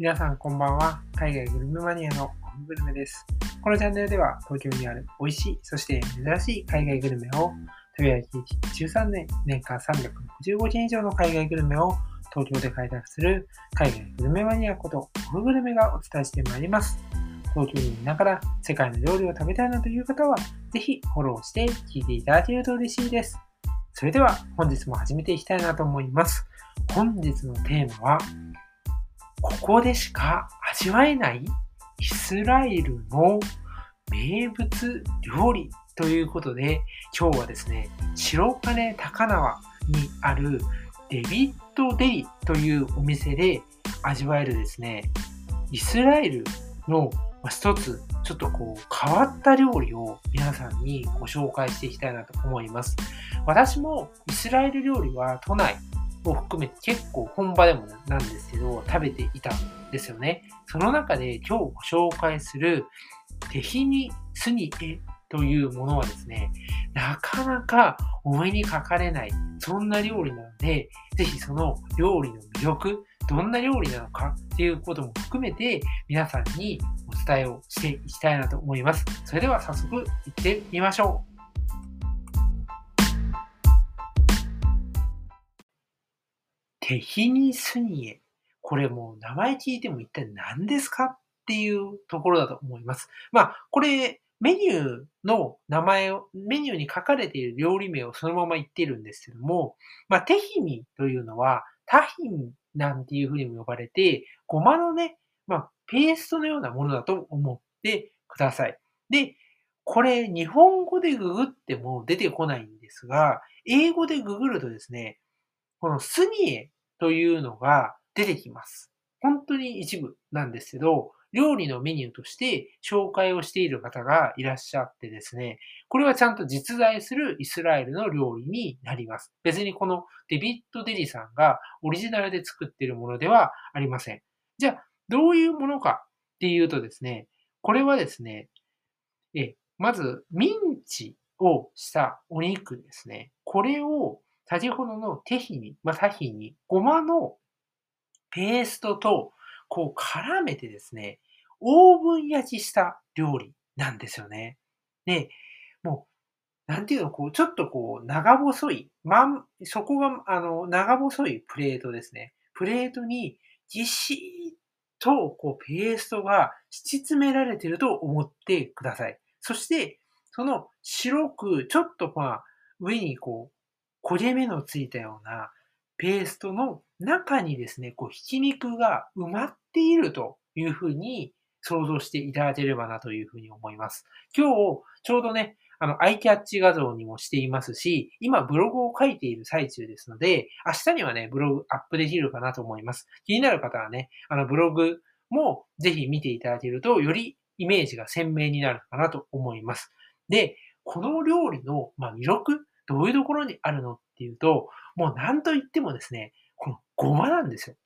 皆さんこんばんは。海外グルメマニアのコングルメです。このチャンネルでは東京にある美味しい、そして珍しい海外グルメを食べ歩き13年、年間365件以上の海外グルメを東京で開拓する海外グルメマニアことコングルメがお伝えしてまいります。東京にいながら世界の料理を食べたいなという方は、ぜひフォローして聞いていただけると嬉しいです。それでは本日も始めていきたいなと思います。本日のテーマは、ここでしか味わえないイスラエルの名物料理ということで、今日はですね、白金高輪にあるデビッド・デリというお店で味わえるですね、イスラエルの一つ、ちょっとこう変わった料理を皆さんにご紹介していきたいなと思います。私もイスラエル料理は都内を含めて結構本場でもなんですけど食べていたんですよね。その中で今日ご紹介するテヒニスニエというものはですね、なかなかお目にかかれない、そんな料理なので、ぜひその料理の魅力、どんな料理なのかっていうことも含めて皆さんにお伝えをしていきたいなと思います。それでは早速行ってみましょう。テヒニスニエ。これもう名前聞いても一体何ですかっていうところだと思います。まあ、これメニューの名前を、メニューに書かれている料理名をそのまま言っているんですけども、まあ、テヒニというのはタヒンなんていうふうにも呼ばれて、ごまのね、まあ、ペーストのようなものだと思ってください。で、これ日本語でググっても出てこないんですが、英語でググるとですね、このスニエというのが出てきます。本当に一部なんですけど、料理のメニューとして紹介をしている方がいらっしゃってですね、これはちゃんと実在するイスラエルの料理になります。別にこのデビッド・デリさんがオリジナルで作っているものではありません。じゃあ、どういうものかっていうとですね、これはですね、えまず、ミンチをしたお肉ですね。これを先ほどのテヒに、まあ、タヒに、ごまのペーストとこう絡めてですね、オーブン焼きした料理なんですよね。で、もう、なんていうの、こう、ちょっとこう、長細い、まん、そこが、あの、長細いプレートですね。プレートにぎっしりと、こう、ペーストが敷き詰められてると思ってください。そして、その白く、ちょっとまあ、上にこう、焦げ目のついたようなペーストの中にですね、こう、ひき肉が埋まっているというふうに想像していただければなというふうに思います。今日、ちょうどね、あの、アイキャッチ画像にもしていますし、今ブログを書いている最中ですので、明日にはね、ブログアップできるかなと思います。気になる方はね、あの、ブログもぜひ見ていただけると、よりイメージが鮮明になるかなと思います。で、この料理の、まあ、魅力、どういうところにあるのっていうと、もう何と言ってもですね、このごまなんですよ。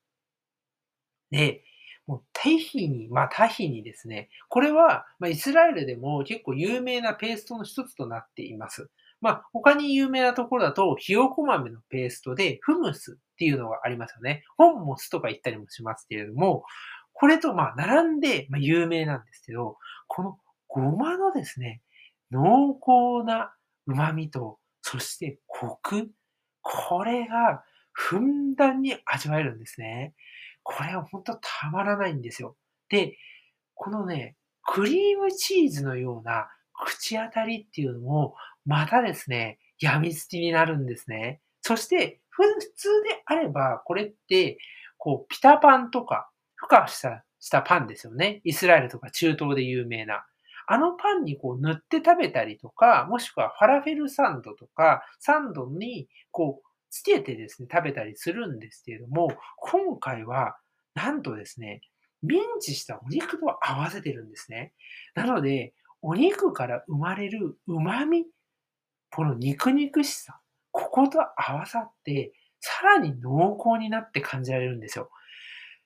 で、もうタヒに、まあタヒにですね、これは、まあ、イスラエルでも結構有名なペーストの一つとなっています。まあ他に有名なところだと、ひよこ豆のペーストでフムスっていうのがありますよね。ホンモスとか言ったりもしますけれども、これとまあ並んで、有名なんですけど、このごまのですね、濃厚な旨味と、そしてコク、これがふんだんに味わえるんですね。これは本当たまらないんですよ。で、このね、クリームチーズのような口当たりっていうのも、またですね、病みつきになるんですね。そして、普通であれば、これって、こう、ピタパンとか、孵化したしたパンですよね。イスラエルとか中東で有名な。あのパンにこう塗って食べたりとか、もしくはファラフェルサンドとか、サンドにこうつけてですね、食べたりするんですけれども、今回は、なんとですね、ミンチしたお肉と合わせてるんですね。なので、お肉から生まれる旨味、この肉肉しさ、ここと合わさって、さらに濃厚になって感じられるんですよ。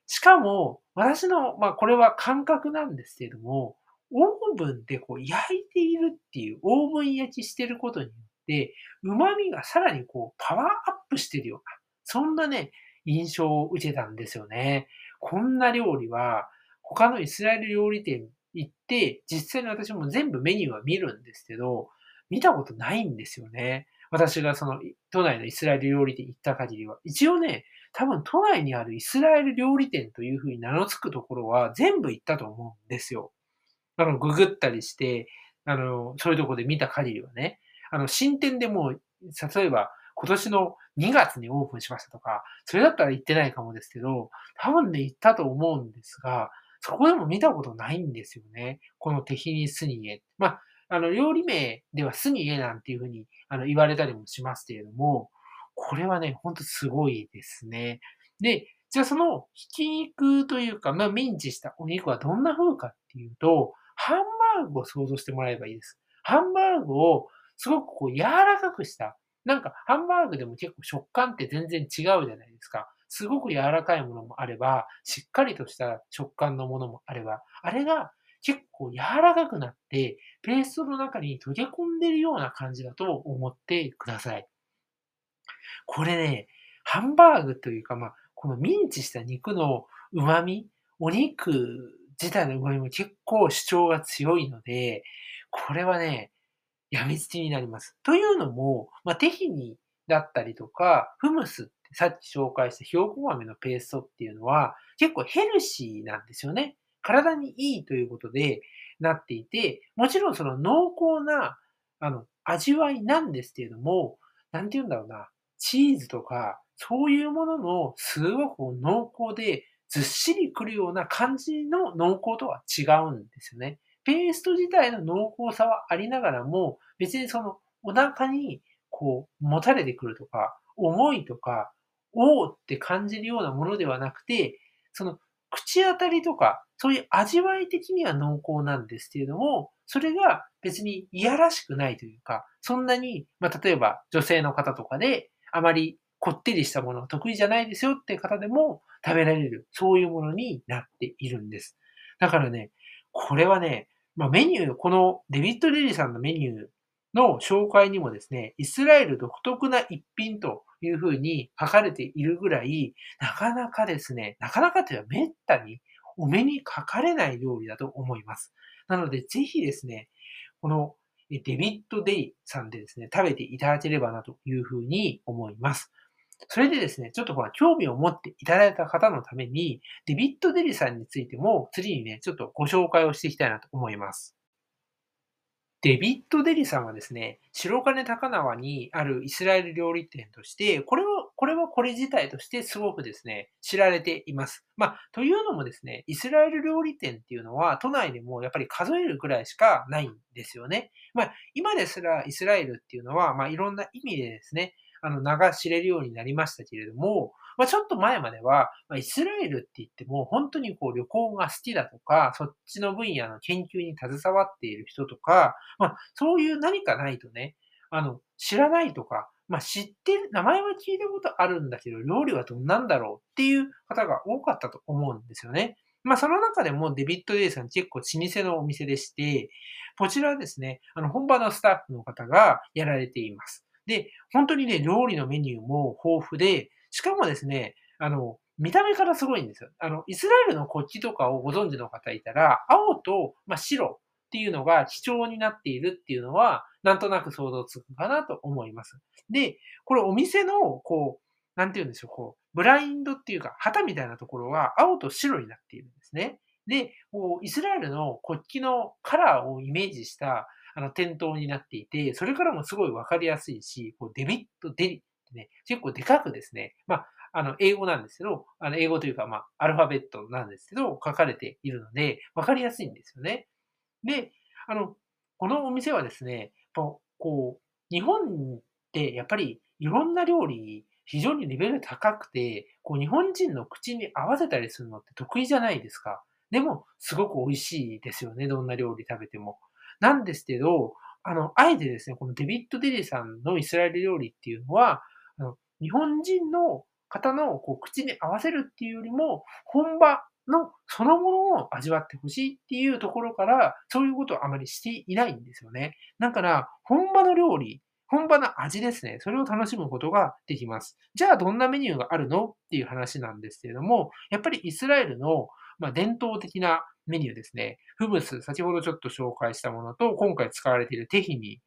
しかも、私の、まあこれは感覚なんですけれども、オーブンでこう焼いているっていう、オーブン焼きしてることによって、旨味がさらにこうパワーアップしてるような、そんなね、印象を受けたんですよね。こんな料理は他のイスラエル料理店行って、実際に私も全部メニューは見るんですけど、見たことないんですよね。私がその都内のイスラエル料理店行った限りは。一応ね、多分都内にあるイスラエル料理店というふうに名の付くところは全部行ったと思うんですよ。あの、ググったりして、あの、そういうとこで見た限りはね。あの、新店でも例えば今年の2月にオープンしましたとか、それだったら行ってないかもですけど、多分ね、行ったと思うんですが、そこでも見たことないんですよね。このテヒニスニエ。まあ、あの、料理名ではスニエなんていうふうにあの言われたりもしますけれども、これはね、ほんとすごいですね。で、じゃあそのひき肉というか、まあ、ミンチしたお肉はどんな風かっていうと、ハンバーグを想像してもらえばいいです。ハンバーグをすごくこう柔らかくした。なんかハンバーグでも結構食感って全然違うじゃないですか。すごく柔らかいものもあれば、しっかりとした食感のものもあれば、あれが結構柔らかくなって、ペーストの中に溶け込んでるような感じだと思ってください。これね、ハンバーグというか、まあ、このミンチした肉の旨味、お肉自体の旨味も結構主張が強いので、これはね、やみつきになります。というのも、まあ、テヒニだったりとか、フムスってさっき紹介したひよこ豆のペーストっていうのは結構ヘルシーなんですよね。体にいいということでなっていて、もちろんその濃厚な、あの、味わいなんですけれども、なんて言うんだろうな、チーズとか、そういうもののすごく濃厚でずっしりくるような感じの濃厚とは違うんですよね。ペースト自体の濃厚さはありながらも、別にそのお腹にこう持たれてくるとか、重いとか、おーって感じるようなものではなくて、その口当たりとか、そういう味わい的には濃厚なんですけれども、それが別にいやらしくないというか、そんなに、まあ、例えば女性の方とかで、あまりこってりしたものが得意じゃないですよって方でも食べられる、そういうものになっているんです。だからね、これはね、まあ、メニュー、このデビッド・レリーさんのメニューの紹介にもですね、イスラエル独特な一品というふうに書かれているぐらい、なかなかですね、なかなかというのは滅多にお目にかかれない料理だと思います。なので、ぜひですね、このデビッド・デイさんでですね、食べていただければなというふうに思います。それでですね、ちょっとほら、興味を持っていただいた方のために、デビッド・デリさんについても、次にね、ちょっとご紹介をしていきたいなと思います。デビッド・デリさんはですね、白金高輪にあるイスラエル料理店として、これは、これはこれ自体としてすごくですね、知られています。まあ、というのもですね、イスラエル料理店っていうのは都内でもやっぱり数えるくらいしかないんですよね。まあ、今ですらイスラエルっていうのは、まあ、いろんな意味でですね、あの、名が知れるようになりましたけれども、まあ、ちょっと前までは、まあ、イスラエルって言っても、本当にこう旅行が好きだとか、そっちの分野の研究に携わっている人とか、まあ、そういう何かないとね、あの、知らないとか、まあ、知ってる、名前は聞いたことあるんだけど、料理はどんなんだろうっていう方が多かったと思うんですよね。まあ、その中でもデビッド・デイさん結構老舗のお店でして、こちらはですね、あの、本場のスタッフの方がやられています。で、本当にね、料理のメニューも豊富で、しかもですね、あの、見た目からすごいんですよ。あの、イスラエルの国旗とかをご存知の方いたら、青と、まあ、白っていうのが基調になっているっていうのは、なんとなく想像つくかなと思います。で、これお店の、こう、なんて言うんでしょう、こう、ブラインドっていうか、旗みたいなところは青と白になっているんですね。で、こうイスラエルの国旗のカラーをイメージしたあの、店頭になっていて、それからもすごいわかりやすいし、こうデビット、デリってね、結構でかくですね、まあ、あの、英語なんですけど、あの、英語というか、まあ、アルファベットなんですけど、書かれているので、わかりやすいんですよね。で、あの、このお店はですね、こう、日本ってやっぱりいろんな料理、非常にレベル高くて、こう、日本人の口に合わせたりするのって得意じゃないですか。でも、すごく美味しいですよね。どんな料理食べても。なんですけど、あの、あえてですね、このデビッド・デリさんのイスラエル料理っていうのは、あの日本人の方のこう口に合わせるっていうよりも、本場のそのものを味わってほしいっていうところから、そういうことをあまりしていないんですよね。だから、本場の料理本場の味ですね。それを楽しむことができます。じゃあどんなメニューがあるの？っていう話なんですけれども、やっぱりイスラエルの、まあ伝統的なメニューですね。フムス、先ほどちょっと紹介したものと、今回使われているテヒニ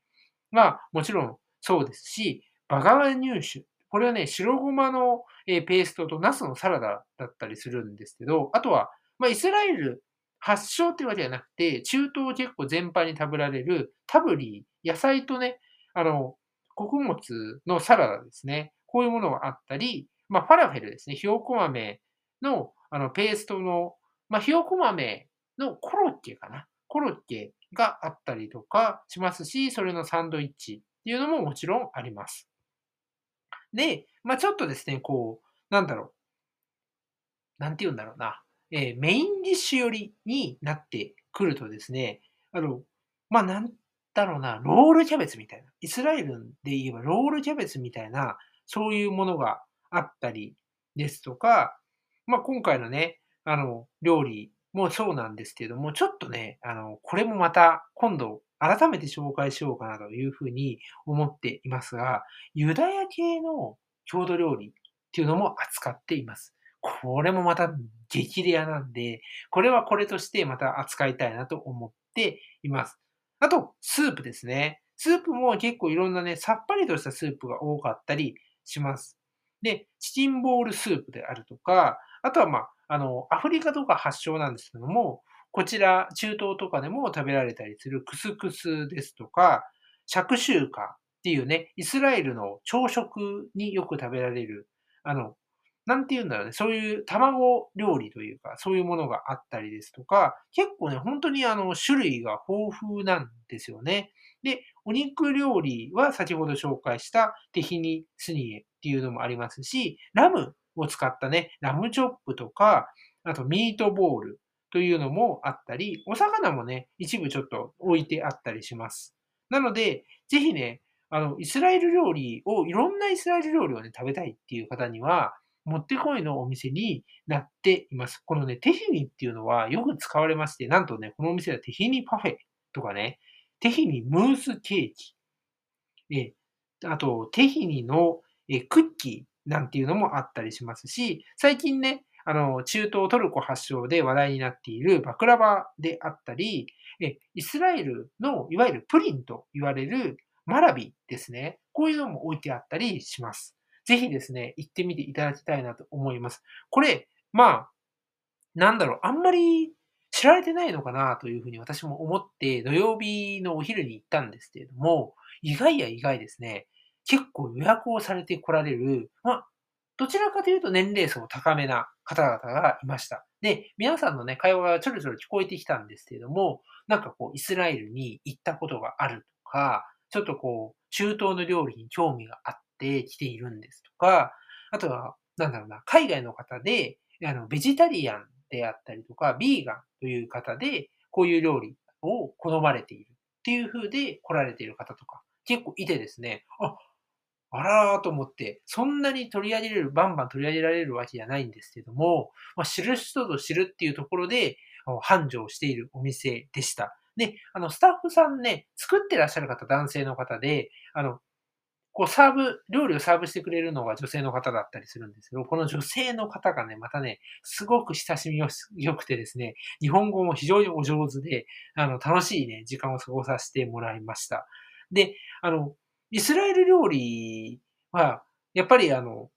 はもちろんそうですし、バガワ乳酒。これはね、白ごまのペーストとナスのサラダだったりするんですけど、あとは、まあ、イスラエル発祥ってわけじゃなくて、中東結構全般に食べられるタブリー、野菜とね、あの、穀物のサラダですね。こういうものがあったり、まあ、ファラフェルですね。ひよこ豆の、あの、ペーストの、まあ、ひよこ豆のコロッケかな。コロッケがあったりとかしますし、それのサンドイッチっていうのももちろんあります。で、まあ、ちょっとですね、こう、なんだろう。なんて言うんだろうな。えー、メインディッシュ寄りになってくるとですね、あの、まあ、なんだろうな、ロールキャベツみたいな。イスラエルで言えばロールキャベツみたいな、そういうものがあったりですとか、まあ、今回のね、あの、料理もうそうなんですけども、ちょっとね、あの、これもまた今度改めて紹介しようかなというふうに思っていますが、ユダヤ系の郷土料理っていうのも扱っています。これもまた激レアなんで、これはこれとしてまた扱いたいなと思っています。あと、スープですね。スープも結構いろんなね、さっぱりとしたスープが多かったりします。で、チキンボールスープであるとか、あとはまあ、あの、アフリカとか発祥なんですけども、こちら、中東とかでも食べられたりするクスクスですとか、シャクシューカっていうね、イスラエルの朝食によく食べられる、あの、なんて言うんだろうね、そういう卵料理というか、そういうものがあったりですとか、結構ね、本当にあの、種類が豊富なんですよね。で、お肉料理は先ほど紹介したテヒニスニエっていうのもありますし、ラムを使ったね、ラムチョップとか、あとミートボールというのもあったり、お魚もね、一部ちょっと置いてあったりします。なので、ぜひね、あの、イスラエル料理を、いろんなイスラエル料理をね、食べたいっていう方には、もってこいのお店になっています。このね、テヒニっていうのはよく使われまして、なんとね、このお店はテヒニパフェとかね、テヒニムースケーキ、えあと、テヒニのえクッキーなんていうのもあったりしますし、最近ね、あの、中東トルコ発祥で話題になっているバクラバであったり、えイスラエルのいわゆるプリンと言われるマラビですね。こういうのも置いてあったりします。ぜひですね、行ってみていただきたいなと思います。これ、まあ、なんだろう、あんまり知られてないのかなというふうに私も思って土曜日のお昼に行ったんですけれども、意外や意外ですね、結構予約をされて来られる、まあ、どちらかというと年齢層高めな方々がいました。で、皆さんのね、会話がちょろちょろ聞こえてきたんですけれども、なんかこう、イスラエルに行ったことがあるとか、ちょっとこう、中東の料理に興味があって来ているんですとか、あとは、なんだろうな、海外の方で、あの、ベジタリアンであったりとか、ビーガンという方で、こういう料理を好まれているっていう風で来られている方とか、結構いてですね、あ、あらーと思って、そんなに取り上げれる、バンバン取り上げられるわけじゃないんですけども、まあ、知る人ぞ知るっていうところで、繁盛しているお店でした。で、あの、スタッフさんね、作ってらっしゃる方、男性の方で、あの、こうサーブ、料理をサーブしてくれるのが女性の方だったりするんですけど、この女性の方がね、またね、すごく親しみよくてですね、日本語も非常にお上手で、あの、楽しいね、時間を過ごさせてもらいました。で、あの、イスラエル料理は、やっぱりあの、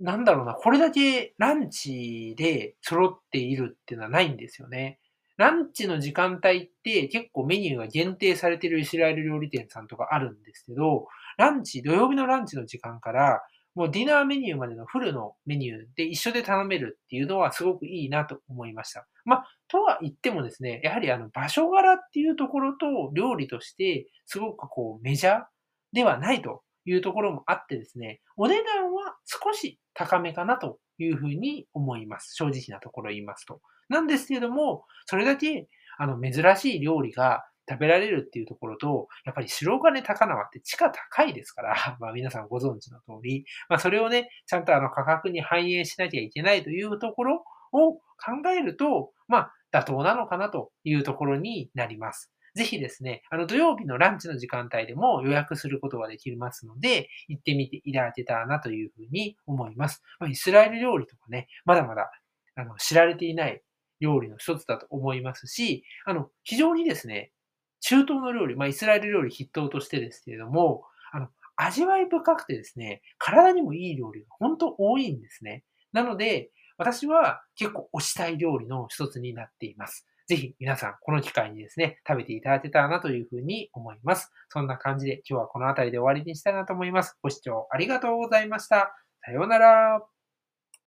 なんだろうな、これだけランチで揃っているっていうのはないんですよね。ランチの時間帯って結構メニューが限定されているイスラエル料理店さんとかあるんですけど、ランチ、土曜日のランチの時間から、もうディナーメニューまでのフルのメニューで一緒で頼めるっていうのはすごくいいなと思いました。まあ、とは言ってもですね、やはりあの場所柄っていうところと料理としてすごくこうメジャーではないというところもあってですね、お値段は少し高めかなというふうに思います。正直なところ言いますと。なんですけれども、それだけあの珍しい料理が食べられるっていうところと、やっぱり白金高輪って地価高いですから、まあ皆さんご存知の通り、まあそれをね、ちゃんとあの価格に反映しなきゃいけないというところを考えると、まあ妥当なのかなというところになります。ぜひですね、あの土曜日のランチの時間帯でも予約することができますので、行ってみていただけたらなというふうに思います。まあ、イスラエル料理とかね、まだまだあの知られていない料理の一つだと思いますし、あの、非常にですね、中東の料理、まあ、イスラエル料理筆頭としてですけれども、あの、味わい深くてですね、体にもいい料理が本当多いんですね。なので、私は結構推したい料理の一つになっています。ぜひ皆さん、この機会にですね、食べていただけたらなというふうに思います。そんな感じで今日はこの辺りで終わりにしたいなと思います。ご視聴ありがとうございました。さようなら。